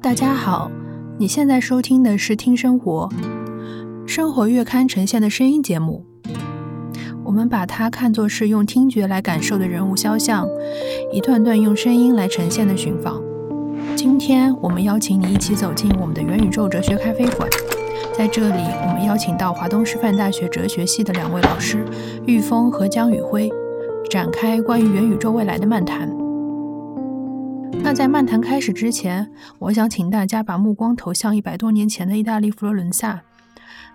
大家好，你现在收听的是《听生活》生活月刊呈现的声音节目。我们把它看作是用听觉来感受的人物肖像，一段段用声音来呈现的寻访。今天我们邀请你一起走进我们的元宇宙哲学咖啡馆，在这里，我们邀请到华东师范大学哲学系的两位老师玉峰和江宇辉，展开关于元宇宙未来的漫谈。那在漫谈开始之前，我想请大家把目光投向一百多年前的意大利佛罗伦萨。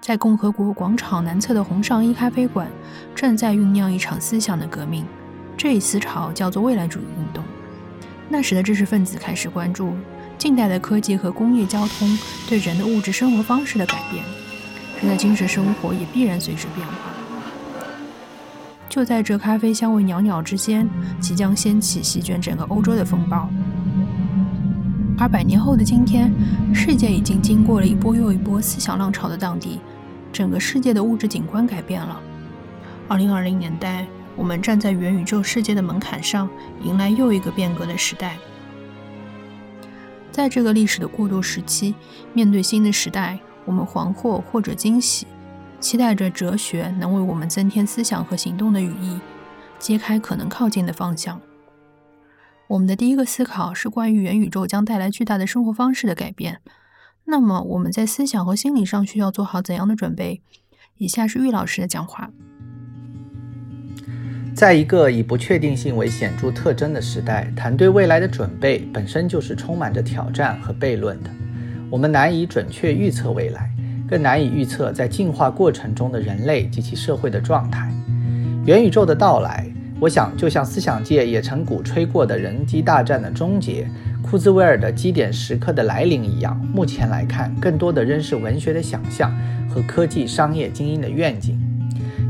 在共和国广场南侧的红上衣咖啡馆，正在酝酿一场思想的革命。这一思潮叫做未来主义运动。那时的知识分子开始关注近代的科技和工业交通对人的物质生活方式的改变，人的精神生活也必然随之变化。就在这咖啡香味袅袅之间，即将掀起席卷整个欧洲的风暴。而百年后的今天，世界已经经过了一波又一波思想浪潮的荡涤。整个世界的物质景观改变了。二零二零年代，我们站在元宇宙世界的门槛上，迎来又一个变革的时代。在这个历史的过渡时期，面对新的时代，我们惶惑或者惊喜，期待着哲学能为我们增添思想和行动的语义，揭开可能靠近的方向。我们的第一个思考是关于元宇宙将带来巨大的生活方式的改变。那么我们在思想和心理上需要做好怎样的准备？以下是玉老师的讲话。在一个以不确定性为显著特征的时代，谈对未来的准备本身就是充满着挑战和悖论的。我们难以准确预测未来，更难以预测在进化过程中的人类及其社会的状态。元宇宙的到来，我想就像思想界也曾鼓吹过的人机大战的终结。库兹韦尔的基点时刻的来临一样，目前来看，更多的仍是文学的想象和科技商业精英的愿景。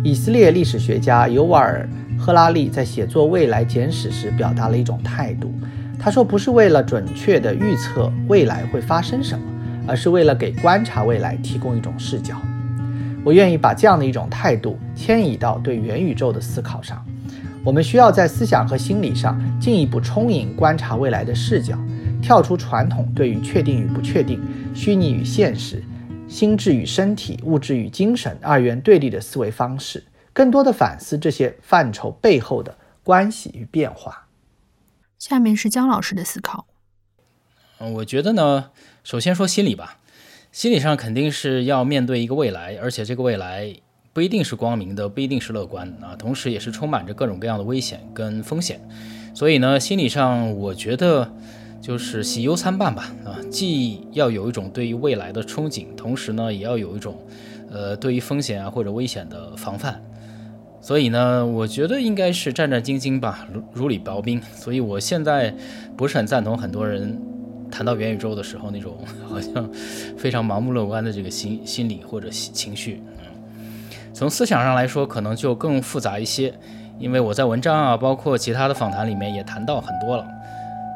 以色列历史学家尤瓦尔·赫拉利在写作《未来简史》时表达了一种态度，他说：“不是为了准确地预测未来会发生什么，而是为了给观察未来提供一种视角。”我愿意把这样的一种态度迁移到对元宇宙的思考上。我们需要在思想和心理上进一步充盈观察未来的视角，跳出传统对于确定与不确定、虚拟与现实、心智与身体、物质与精神二元对立的思维方式，更多的反思这些范畴背后的关系与变化。下面是姜老师的思考。嗯，我觉得呢，首先说心理吧，心理上肯定是要面对一个未来，而且这个未来。不一定是光明的，不一定是乐观啊，同时也是充满着各种各样的危险跟风险。所以呢，心理上我觉得就是喜忧参半吧啊，既要有一种对于未来的憧憬，同时呢，也要有一种呃对于风险啊或者危险的防范。所以呢，我觉得应该是战战兢兢吧，如如履薄冰。所以我现在不是很赞同很多人谈到元宇宙的时候那种 好像非常盲目乐观的这个心心理或者情绪。从思想上来说，可能就更复杂一些，因为我在文章啊，包括其他的访谈里面也谈到很多了。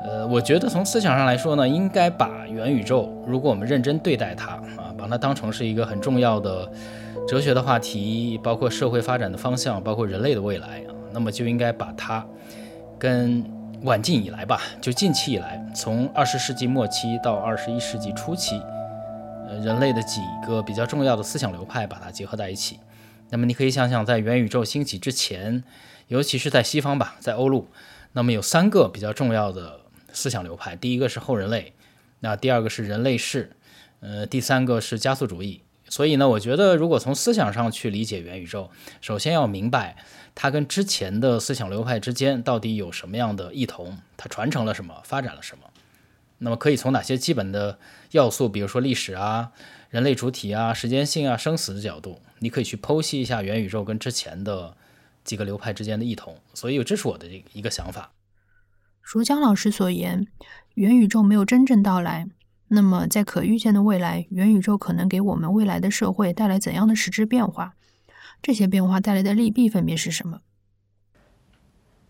呃，我觉得从思想上来说呢，应该把元宇宙，如果我们认真对待它啊，把它当成是一个很重要的哲学的话题，包括社会发展的方向，包括人类的未来啊，那么就应该把它跟晚近以来吧，就近期以来，从二十世纪末期到二十一世纪初期，呃，人类的几个比较重要的思想流派，把它结合在一起。那么你可以想想，在元宇宙兴起之前，尤其是在西方吧，在欧陆，那么有三个比较重要的思想流派。第一个是后人类，那第二个是人类世，呃，第三个是加速主义。所以呢，我觉得如果从思想上去理解元宇宙，首先要明白它跟之前的思想流派之间到底有什么样的异同，它传承了什么，发展了什么。那么可以从哪些基本的要素，比如说历史啊。人类主体啊，时间性啊，生死的角度，你可以去剖析一下元宇宙跟之前的几个流派之间的异同。所以，这是我的一个想法。如江老师所言，元宇宙没有真正到来。那么，在可预见的未来，元宇宙可能给我们未来的社会带来怎样的实质变化？这些变化带来的利弊分别是什么？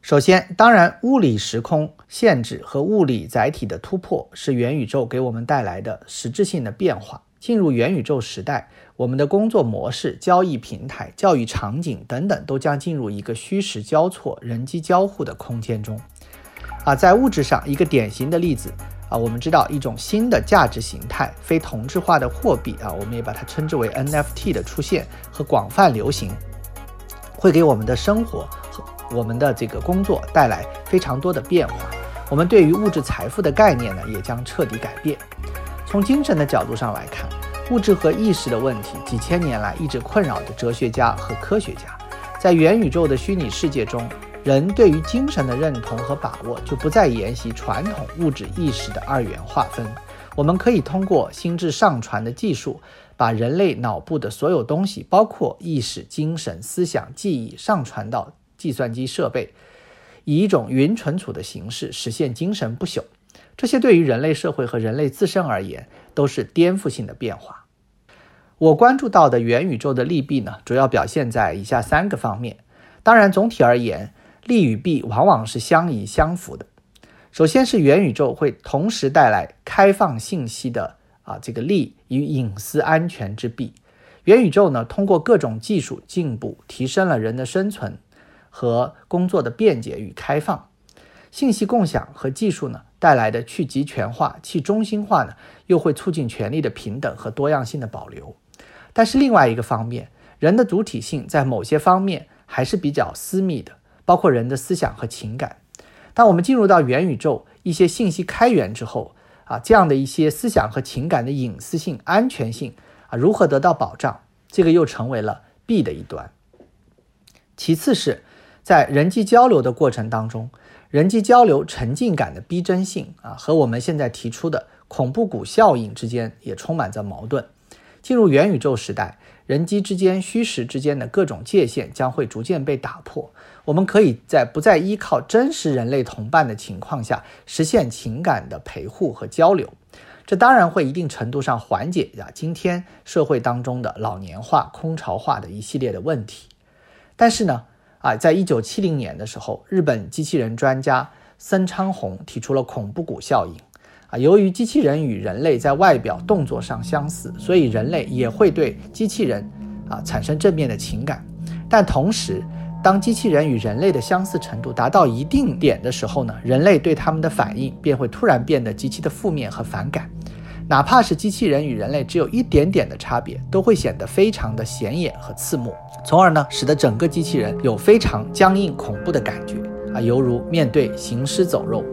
首先，当然，物理时空限制和物理载体的突破是元宇宙给我们带来的实质性的变化。进入元宇宙时代，我们的工作模式、交易平台、教育场景等等，都将进入一个虚实交错、人机交互的空间中。啊，在物质上，一个典型的例子啊，我们知道一种新的价值形态，非同质化的货币啊，我们也把它称之为 NFT 的出现和广泛流行，会给我们的生活和我们的这个工作带来非常多的变化。我们对于物质财富的概念呢，也将彻底改变。从精神的角度上来看，物质和意识的问题，几千年来一直困扰着哲学家和科学家。在元宇宙的虚拟世界中，人对于精神的认同和把握就不再沿袭传统物质意识的二元划分。我们可以通过心智上传的技术，把人类脑部的所有东西，包括意识、精神、思想、记忆，上传到计算机设备。以一种云存储的形式实现精神不朽，这些对于人类社会和人类自身而言都是颠覆性的变化。我关注到的元宇宙的利弊呢，主要表现在以下三个方面。当然，总体而言，利与弊往往是相宜相符的。首先是元宇宙会同时带来开放信息的啊这个利与隐私安全之弊。元宇宙呢，通过各种技术进步，提升了人的生存。和工作的便捷与开放，信息共享和技术呢带来的去集权化、去中心化呢，又会促进权力的平等和多样性的保留。但是另外一个方面，人的主体性在某些方面还是比较私密的，包括人的思想和情感。当我们进入到元宇宙，一些信息开源之后啊，这样的一些思想和情感的隐私性、安全性啊，如何得到保障？这个又成为了弊的一端。其次是。在人际交流的过程当中，人际交流沉浸感的逼真性啊，和我们现在提出的恐怖谷效应之间也充满着矛盾。进入元宇宙时代，人机之间、虚实之间的各种界限将会逐渐被打破。我们可以在不再依靠真实人类同伴的情况下，实现情感的陪护和交流。这当然会一定程度上缓解呀今天社会当中的老年化、空巢化的一系列的问题。但是呢？啊，在一九七零年的时候，日本机器人专家森昌宏提出了恐怖谷效应。啊，由于机器人与人类在外表动作上相似，所以人类也会对机器人啊产生正面的情感。但同时，当机器人与人类的相似程度达到一定点的时候呢，人类对他们的反应便会突然变得极其的负面和反感。哪怕是机器人与人类只有一点点的差别，都会显得非常的显眼和刺目。从而呢，使得整个机器人有非常僵硬、恐怖的感觉啊，犹如面对行尸走肉。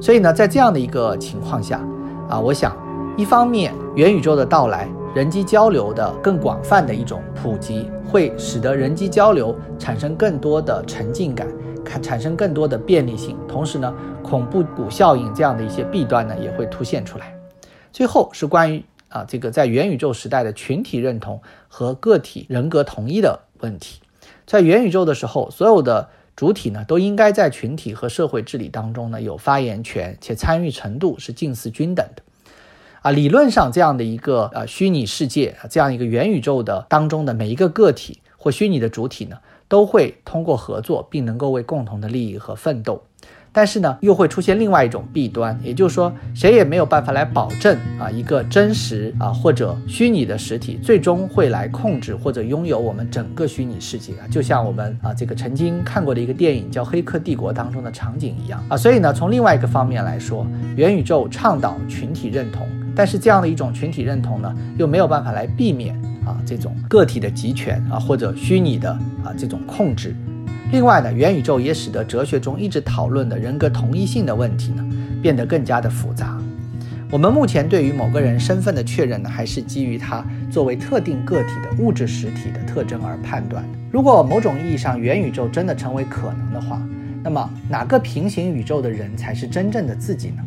所以呢，在这样的一个情况下啊，我想，一方面元宇宙的到来，人机交流的更广泛的一种普及，会使得人机交流产生更多的沉浸感，产产生更多的便利性。同时呢，恐怖谷效应这样的一些弊端呢，也会凸显出来。最后是关于。啊，这个在元宇宙时代的群体认同和个体人格统一的问题，在元宇宙的时候，所有的主体呢都应该在群体和社会治理当中呢有发言权，且参与程度是近似均等的。啊，理论上这样的一个呃虚拟世界，这样一个元宇宙的当中的每一个个体或虚拟的主体呢，都会通过合作，并能够为共同的利益和奋斗。但是呢，又会出现另外一种弊端，也就是说，谁也没有办法来保证啊，一个真实啊或者虚拟的实体最终会来控制或者拥有我们整个虚拟世界啊，就像我们啊这个曾经看过的一个电影叫《黑客帝国》当中的场景一样啊。所以呢，从另外一个方面来说，元宇宙倡导群体认同，但是这样的一种群体认同呢，又没有办法来避免啊这种个体的集权啊或者虚拟的啊这种控制。另外呢，元宇宙也使得哲学中一直讨论的人格同一性的问题呢，变得更加的复杂。我们目前对于某个人身份的确认呢，还是基于他作为特定个体的物质实体的特征而判断。如果某种意义上元宇宙真的成为可能的话，那么哪个平行宇宙的人才是真正的自己呢？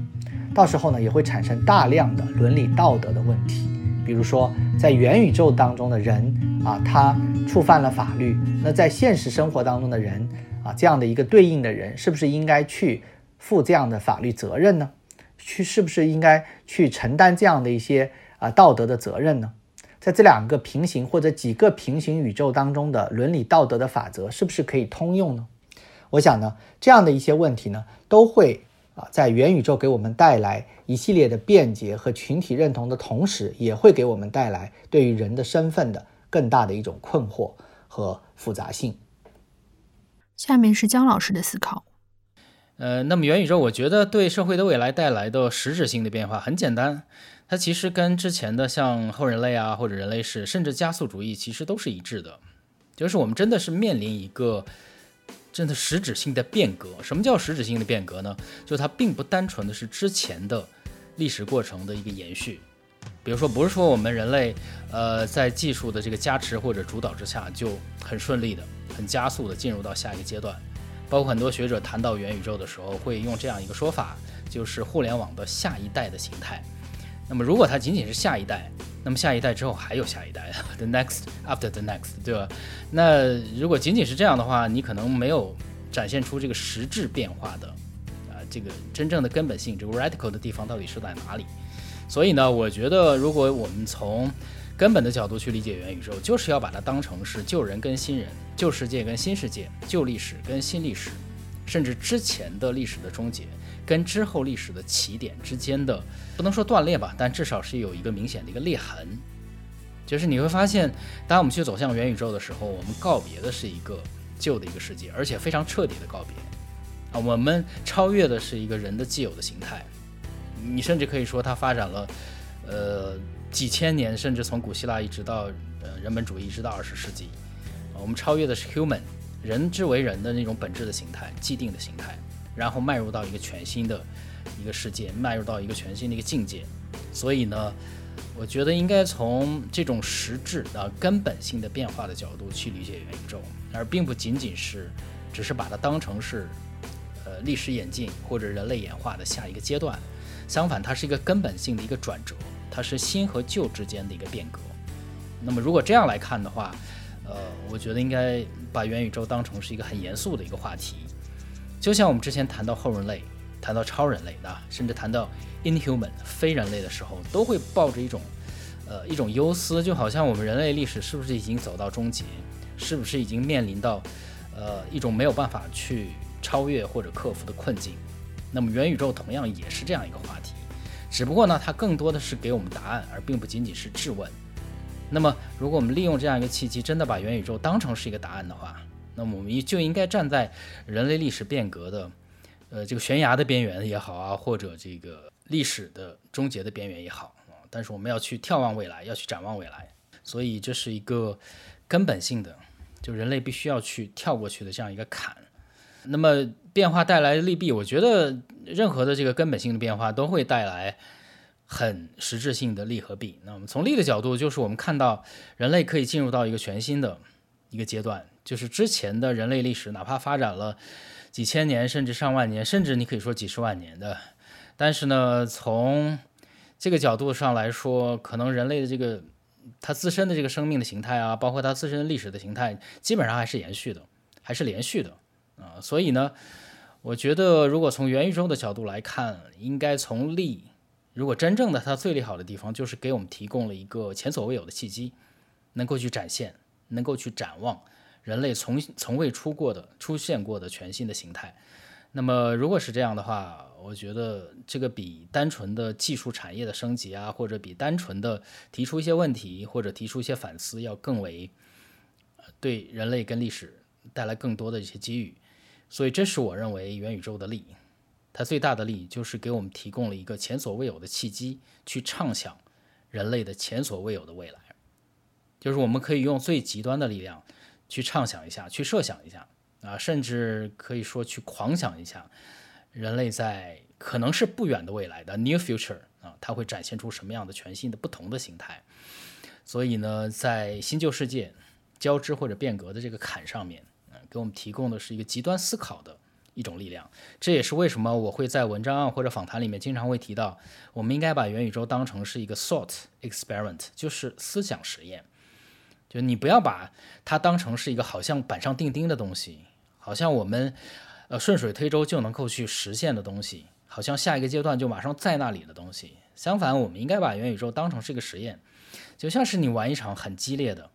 到时候呢，也会产生大量的伦理道德的问题。比如说，在元宇宙当中的人啊，他触犯了法律，那在现实生活当中的人啊，这样的一个对应的人，是不是应该去负这样的法律责任呢？去是不是应该去承担这样的一些啊道德的责任呢？在这两个平行或者几个平行宇宙当中的伦理道德的法则，是不是可以通用呢？我想呢，这样的一些问题呢，都会。啊，在元宇宙给我们带来一系列的便捷和群体认同的同时，也会给我们带来对于人的身份的更大的一种困惑和复杂性。下面是姜老师的思考。呃，那么元宇宙，我觉得对社会的未来带来的实质性的变化很简单，它其实跟之前的像后人类啊，或者人类史，甚至加速主义，其实都是一致的，就是我们真的是面临一个真的实质性的变革。什么叫实质性的变革呢？就它并不单纯的是之前的历史过程的一个延续。比如说，不是说我们人类，呃，在技术的这个加持或者主导之下，就很顺利的、很加速的进入到下一个阶段。包括很多学者谈到元宇宙的时候，会用这样一个说法，就是互联网的下一代的形态。那么，如果它仅仅是下一代，那么下一代之后还有下一代，the next after the next，对吧？那如果仅仅是这样的话，你可能没有展现出这个实质变化的，啊，这个真正的根本性，这个 radical 的地方到底是在哪里？所以呢，我觉得如果我们从根本的角度去理解元宇宙，就是要把它当成是旧人跟新人、旧世界跟新世界、旧历史跟新历史，甚至之前的历史的终结跟之后历史的起点之间的，不能说断裂吧，但至少是有一个明显的一个裂痕。就是你会发现，当我们去走向元宇宙的时候，我们告别的是一个旧的一个世界，而且非常彻底的告别啊，我们超越的是一个人的既有的形态。你甚至可以说，它发展了，呃。几千年，甚至从古希腊一直到呃人本主义，一直到二十世纪，我们超越的是 human 人之为人的那种本质的形态、既定的形态，然后迈入到一个全新的一个世界，迈入到一个全新的一个境界。所以呢，我觉得应该从这种实质的根本性的变化的角度去理解元宇宙，而并不仅仅是只是把它当成是呃历史演进或者人类演化的下一个阶段。相反，它是一个根本性的一个转折。它是新和旧之间的一个变革。那么，如果这样来看的话，呃，我觉得应该把元宇宙当成是一个很严肃的一个话题。就像我们之前谈到后人类、谈到超人类的，甚至谈到 inhuman 非人类的时候，都会抱着一种呃一种忧思，就好像我们人类历史是不是已经走到终结，是不是已经面临到呃一种没有办法去超越或者克服的困境。那么，元宇宙同样也是这样一个话题。只不过呢，它更多的是给我们答案，而并不仅仅是质问。那么，如果我们利用这样一个契机，真的把元宇宙当成是一个答案的话，那么我们就应该站在人类历史变革的，呃，这个悬崖的边缘也好啊，或者这个历史的终结的边缘也好啊。但是我们要去眺望未来，要去展望未来。所以这是一个根本性的，就人类必须要去跳过去的这样一个坎。那么变化带来的利弊，我觉得任何的这个根本性的变化都会带来很实质性的利和弊。那我们从利的角度，就是我们看到人类可以进入到一个全新的一个阶段，就是之前的人类历史，哪怕发展了几千年，甚至上万年，甚至你可以说几十万年的，但是呢，从这个角度上来说，可能人类的这个它自身的这个生命的形态啊，包括它自身历史的形态，基本上还是延续的，还是连续的。啊，所以呢，我觉得如果从元宇宙的角度来看，应该从利，如果真正的它最利好的地方，就是给我们提供了一个前所未有的契机，能够去展现，能够去展望人类从从未出过的、出现过的全新的形态。那么，如果是这样的话，我觉得这个比单纯的技术产业的升级啊，或者比单纯的提出一些问题或者提出一些反思，要更为对人类跟历史带来更多的一些机遇。所以，这是我认为元宇宙的利，它最大的利就是给我们提供了一个前所未有的契机，去畅想人类的前所未有的未来。就是我们可以用最极端的力量去畅想一下，去设想一下啊，甚至可以说去狂想一下，人类在可能是不远的未来的 near future 啊，它会展现出什么样的全新的不同的形态。所以呢，在新旧世界交织或者变革的这个坎上面。给我们提供的是一个极端思考的一种力量，这也是为什么我会在文章或者访谈里面经常会提到，我们应该把元宇宙当成是一个 thought experiment，就是思想实验。就你不要把它当成是一个好像板上钉钉的东西，好像我们呃顺水推舟就能够去实现的东西，好像下一个阶段就马上在那里的东西。相反，我们应该把元宇宙当成是一个实验，就像是你玩一场很激烈的。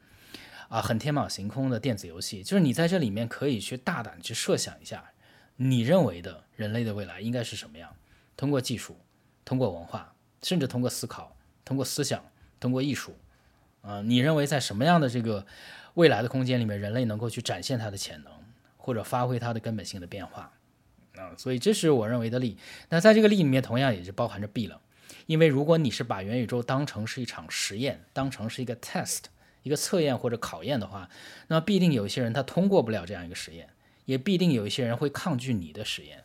啊，很天马行空的电子游戏，就是你在这里面可以去大胆去设想一下，你认为的人类的未来应该是什么样？通过技术，通过文化，甚至通过思考，通过思想，通过艺术，啊，你认为在什么样的这个未来的空间里面，人类能够去展现它的潜能，或者发挥它的根本性的变化？啊，所以这是我认为的利。那在这个利里面，同样也是包含着弊了，因为如果你是把元宇宙当成是一场实验，当成是一个 test，一个测验或者考验的话，那必定有一些人他通过不了这样一个实验，也必定有一些人会抗拒你的实验。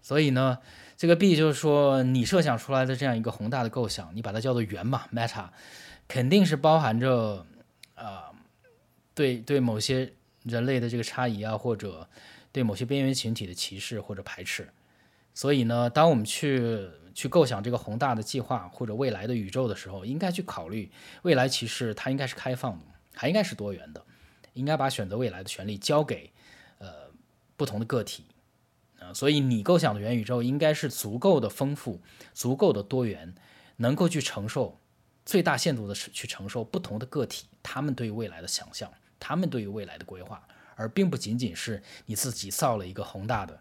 所以呢，这个 B 就是说，你设想出来的这样一个宏大的构想，你把它叫做圆嘛，meta，肯定是包含着啊，对对某些人类的这个差异啊，或者。对某些边缘群体的歧视或者排斥，所以呢，当我们去去构想这个宏大的计划或者未来的宇宙的时候，应该去考虑未来其实它应该是开放的，还应该是多元的，应该把选择未来的权利交给呃不同的个体啊。所以你构想的元宇宙应该是足够的丰富、足够的多元，能够去承受最大限度的去承受不同的个体他们对于未来的想象，他们对于未来的规划。而并不仅仅是你自己造了一个宏大的，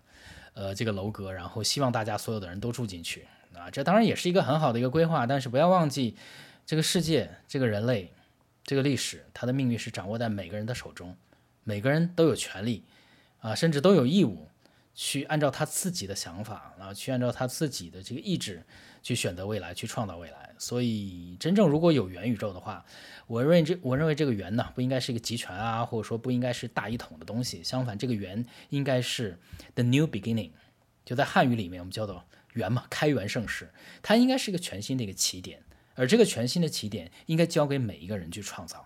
呃，这个楼阁，然后希望大家所有的人都住进去啊，这当然也是一个很好的一个规划，但是不要忘记，这个世界、这个人类、这个历史，它的命运是掌握在每个人的手中，每个人都有权利啊，甚至都有义务去按照他自己的想法啊，去按照他自己的这个意志去选择未来，去创造未来。所以，真正如果有元宇宙的话，我认为这我认为这个元呢，不应该是一个集权啊，或者说不应该是大一统的东西。相反，这个元应该是 the new beginning，就在汉语里面我们叫做圆嘛，开元盛世，它应该是一个全新的一个起点。而这个全新的起点应该交给每一个人去创造。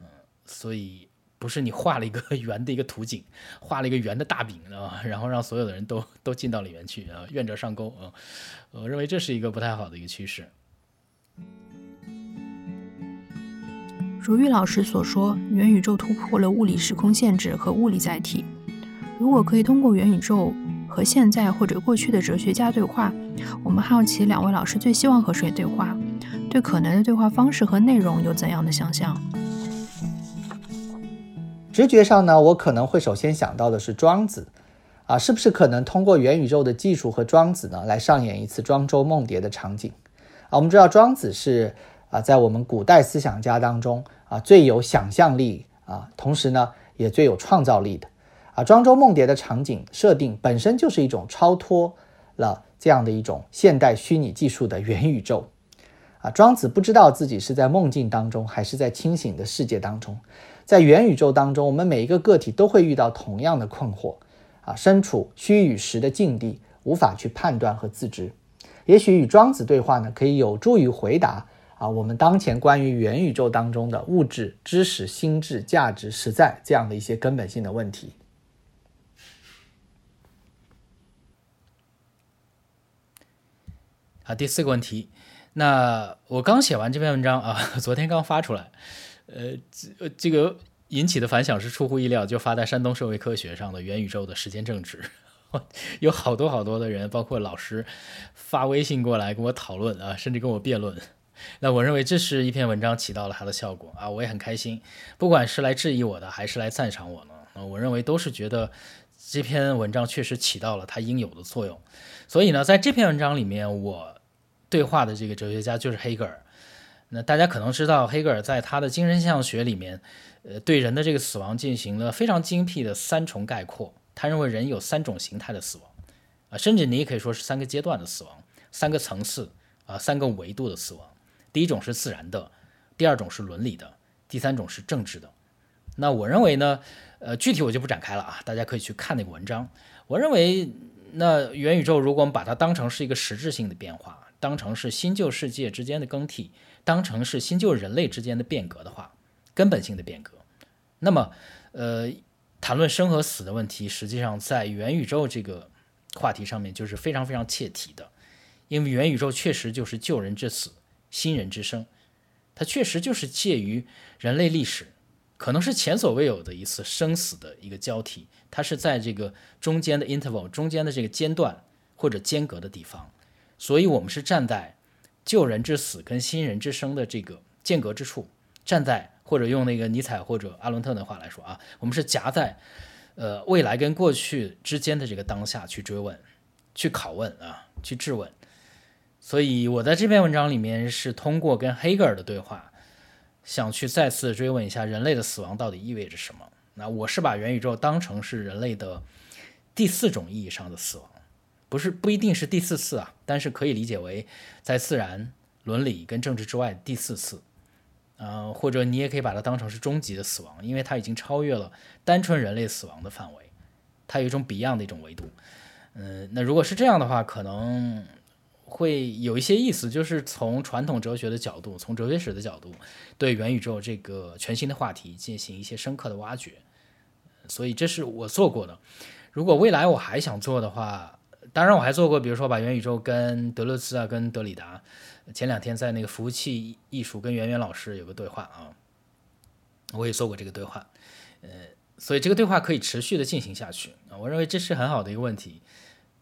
嗯，所以不是你画了一个 圆的一个图景，画了一个圆的大饼啊，然后让所有的人都都进到里面去啊，愿者上钩啊。我认为这是一个不太好的一个趋势。如玉老师所说，元宇宙突破了物理时空限制和物理载体。如果可以通过元宇宙和现在或者过去的哲学家对话，我们好奇两位老师最希望和谁对话？对可能的对话方式和内容有怎样的想象？直觉上呢，我可能会首先想到的是庄子，啊，是不是可能通过元宇宙的技术和庄子呢，来上演一次庄周梦蝶的场景？啊，我们知道庄子是。啊，在我们古代思想家当中啊，最有想象力啊，同时呢，也最有创造力的庄周梦蝶的场景设定本身就是一种超脱了这样的一种现代虚拟技术的元宇宙啊。庄子不知道自己是在梦境当中，还是在清醒的世界当中。在元宇宙当中，我们每一个个体都会遇到同样的困惑啊，身处虚与实的境地，无法去判断和自知。也许与庄子对话呢，可以有助于回答。啊，我们当前关于元宇宙当中的物质、知识、心智、价值、实在这样的一些根本性的问题。啊，第四个问题，那我刚写完这篇文章啊，昨天刚发出来，呃，这这个引起的反响是出乎意料，就发在山东社会科学上的元宇宙的时间政治，有好多好多的人，包括老师发微信过来跟我讨论啊，甚至跟我辩论。那我认为这是一篇文章起到了它的效果啊，我也很开心。不管是来质疑我的，还是来赞赏我呢，我认为都是觉得这篇文章确实起到了它应有的作用。所以呢，在这篇文章里面，我对话的这个哲学家就是黑格尔。那大家可能知道，黑格尔在他的精神现象学里面，呃，对人的这个死亡进行了非常精辟的三重概括。他认为人有三种形态的死亡，啊，甚至你也可以说是三个阶段的死亡，三个层次啊，三个维度的死亡。第一种是自然的，第二种是伦理的，第三种是政治的。那我认为呢，呃，具体我就不展开了啊，大家可以去看那个文章。我认为，那元宇宙如果我们把它当成是一个实质性的变化，当成是新旧世界之间的更替，当成是新旧人类之间的变革的话，根本性的变革，那么，呃，谈论生和死的问题，实际上在元宇宙这个话题上面就是非常非常切题的，因为元宇宙确实就是旧人之死。新人之生，它确实就是介于人类历史，可能是前所未有的一次生死的一个交替。它是在这个中间的 interval 中间的这个间断或者间隔的地方，所以我们是站在旧人之死跟新人之生的这个间隔之处，站在或者用那个尼采或者阿伦特的话来说啊，我们是夹在呃未来跟过去之间的这个当下去追问、去拷问啊、去质问。所以，我在这篇文章里面是通过跟黑格尔的对话，想去再次追问一下人类的死亡到底意味着什么。那我是把元宇宙当成是人类的第四种意义上的死亡，不是不一定是第四次啊，但是可以理解为在自然、伦理跟政治之外第四次。呃，或者你也可以把它当成是终极的死亡，因为它已经超越了单纯人类死亡的范围，它有一种 beyond 的一种维度。嗯，那如果是这样的话，可能会有一些意思，就是从传统哲学的角度，从哲学史的角度，对元宇宙这个全新的话题进行一些深刻的挖掘。所以这是我做过的。如果未来我还想做的话，当然我还做过，比如说把元宇宙跟德勒兹啊，跟德里达。前两天在那个服务器艺术跟圆圆老师有个对话啊，我也做过这个对话，呃，所以这个对话可以持续的进行下去啊。我认为这是很好的一个问题。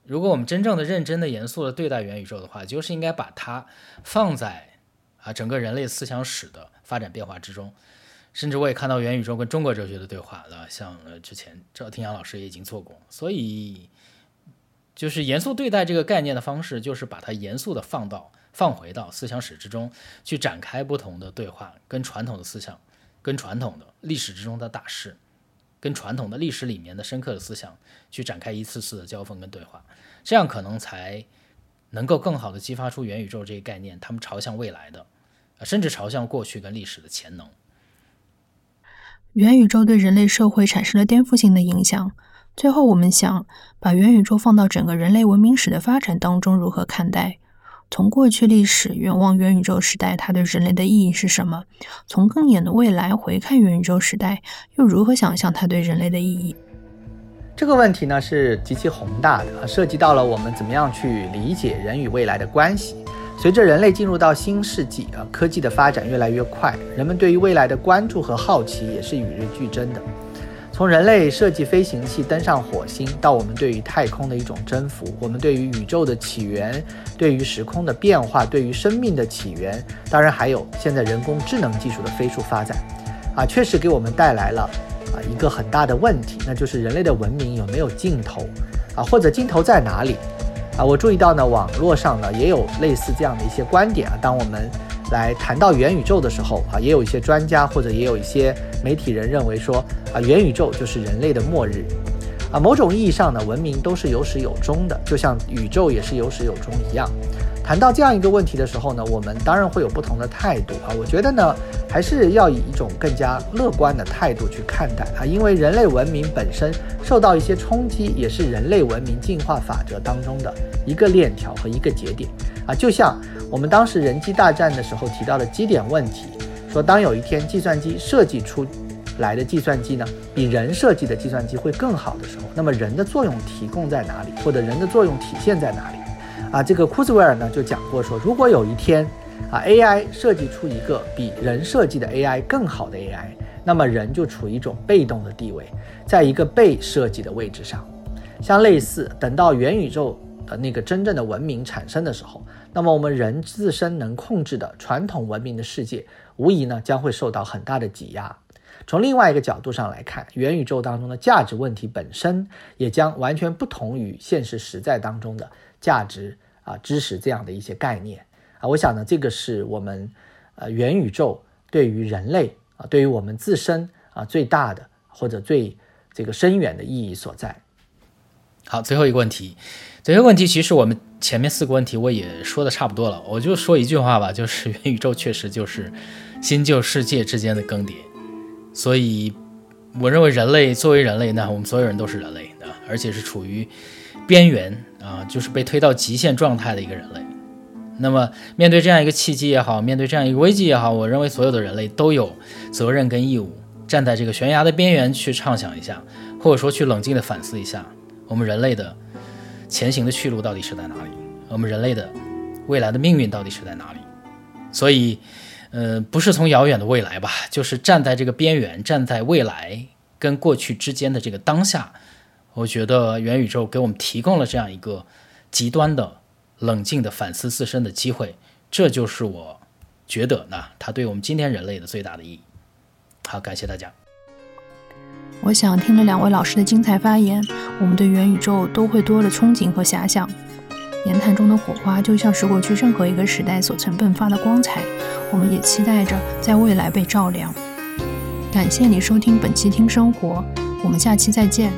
如果我们真正的认真的、严肃的对待元宇宙的话，就是应该把它放在啊整个人类思想史的发展变化之中。甚至我也看到元宇宙跟中国哲学的对话了，像呃之前赵廷阳老师也已经做过。所以，就是严肃对待这个概念的方式，就是把它严肃的放到。放回到思想史之中去展开不同的对话，跟传统的思想、跟传统的历史之中的大事、跟传统的历史里面的深刻的思想去展开一次次的交锋跟对话，这样可能才能够更好的激发出元宇宙这个概念，他们朝向未来的，甚至朝向过去跟历史的潜能。元宇宙对人类社会产生了颠覆性的影响。最后，我们想把元宇宙放到整个人类文明史的发展当中，如何看待？从过去历史远望元宇宙时代，它对人类的意义是什么？从更远的未来回看元宇宙时代，又如何想象它对人类的意义？这个问题呢是极其宏大的，涉及到了我们怎么样去理解人与未来的关系。随着人类进入到新世纪啊，科技的发展越来越快，人们对于未来的关注和好奇也是与日俱增的。从人类设计飞行器登上火星，到我们对于太空的一种征服，我们对于宇宙的起源，对于时空的变化，对于生命的起源，当然还有现在人工智能技术的飞速发展，啊，确实给我们带来了啊一个很大的问题，那就是人类的文明有没有尽头啊，或者尽头在哪里啊？我注意到呢，网络上呢也有类似这样的一些观点啊。当我们来谈到元宇宙的时候啊，也有一些专家或者也有一些媒体人认为说啊，元宇宙就是人类的末日，啊，某种意义上呢，文明都是有始有终的，就像宇宙也是有始有终一样。谈到这样一个问题的时候呢，我们当然会有不同的态度啊。我觉得呢，还是要以一种更加乐观的态度去看待啊，因为人类文明本身受到一些冲击，也是人类文明进化法则当中的一个链条和一个节点啊，就像。我们当时人机大战的时候提到的基点问题，说当有一天计算机设计出来的计算机呢，比人设计的计算机会更好的时候，那么人的作用提供在哪里，或者人的作用体现在哪里？啊，这个库兹韦尔呢就讲过说，如果有一天啊 AI 设计出一个比人设计的 AI 更好的 AI，那么人就处于一种被动的地位，在一个被设计的位置上，像类似等到元宇宙的那个真正的文明产生的时候。那么我们人自身能控制的传统文明的世界，无疑呢将会受到很大的挤压。从另外一个角度上来看，元宇宙当中的价值问题本身也将完全不同于现实实在当中的价值啊知识这样的一些概念啊。我想呢，这个是我们呃元宇宙对于人类啊，对于我们自身啊最大的或者最这个深远的意义所在。好，最后一个问题，最后一个问题其实我们。前面四个问题我也说的差不多了，我就说一句话吧，就是 元宇宙确实就是新旧世界之间的更迭，所以我认为人类作为人类，呢我们所有人都是人类啊，而且是处于边缘啊，就是被推到极限状态的一个人类。那么面对这样一个契机也好，面对这样一个危机也好，我认为所有的人类都有责任跟义务站在这个悬崖的边缘去畅想一下，或者说去冷静的反思一下我们人类的。前行的去路到底是在哪里？我们人类的未来的命运到底是在哪里？所以，呃，不是从遥远的未来吧，就是站在这个边缘，站在未来跟过去之间的这个当下。我觉得元宇宙给我们提供了这样一个极端的冷静的反思自身的机会，这就是我觉得呢，它对我们今天人类的最大的意义。好，感谢大家。我想听了两位老师的精彩发言，我们对元宇宙都会多了憧憬和遐想。言谈中的火花就像是过去任何一个时代所曾迸发的光彩，我们也期待着在未来被照亮。感谢你收听本期听生活，我们下期再见。